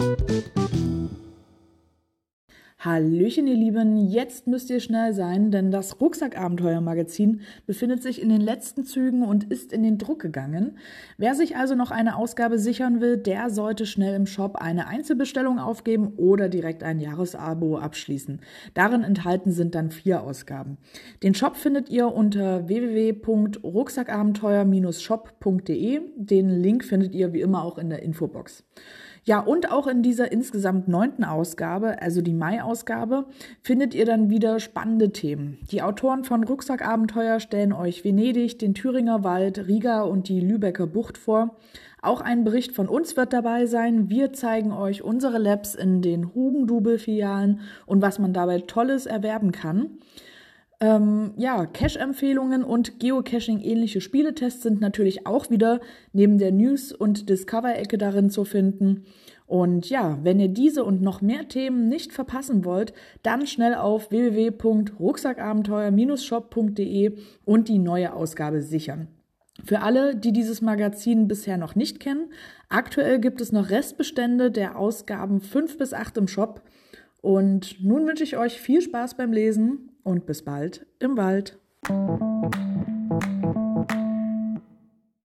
thank you Hallöchen, ihr Lieben, jetzt müsst ihr schnell sein, denn das Rucksackabenteuer-Magazin befindet sich in den letzten Zügen und ist in den Druck gegangen. Wer sich also noch eine Ausgabe sichern will, der sollte schnell im Shop eine Einzelbestellung aufgeben oder direkt ein Jahresabo abschließen. Darin enthalten sind dann vier Ausgaben. Den Shop findet ihr unter www.rucksackabenteuer-shop.de. Den Link findet ihr wie immer auch in der Infobox. Ja, und auch in dieser insgesamt neunten Ausgabe, also die Mai-Ausgabe, findet ihr dann wieder spannende Themen. Die Autoren von Rucksackabenteuer stellen euch Venedig, den Thüringer Wald, Riga und die Lübecker Bucht vor. Auch ein Bericht von uns wird dabei sein. Wir zeigen euch unsere Labs in den Hugendubel-Filialen und was man dabei Tolles erwerben kann. Ähm, ja, Cache-Empfehlungen und Geocaching-ähnliche Spieletests sind natürlich auch wieder neben der News- und Discover-Ecke darin zu finden. Und ja, wenn ihr diese und noch mehr Themen nicht verpassen wollt, dann schnell auf www.rucksackabenteuer-shop.de und die neue Ausgabe sichern. Für alle, die dieses Magazin bisher noch nicht kennen, aktuell gibt es noch Restbestände der Ausgaben 5 bis 8 im Shop. Und nun wünsche ich euch viel Spaß beim Lesen und bis bald im Wald.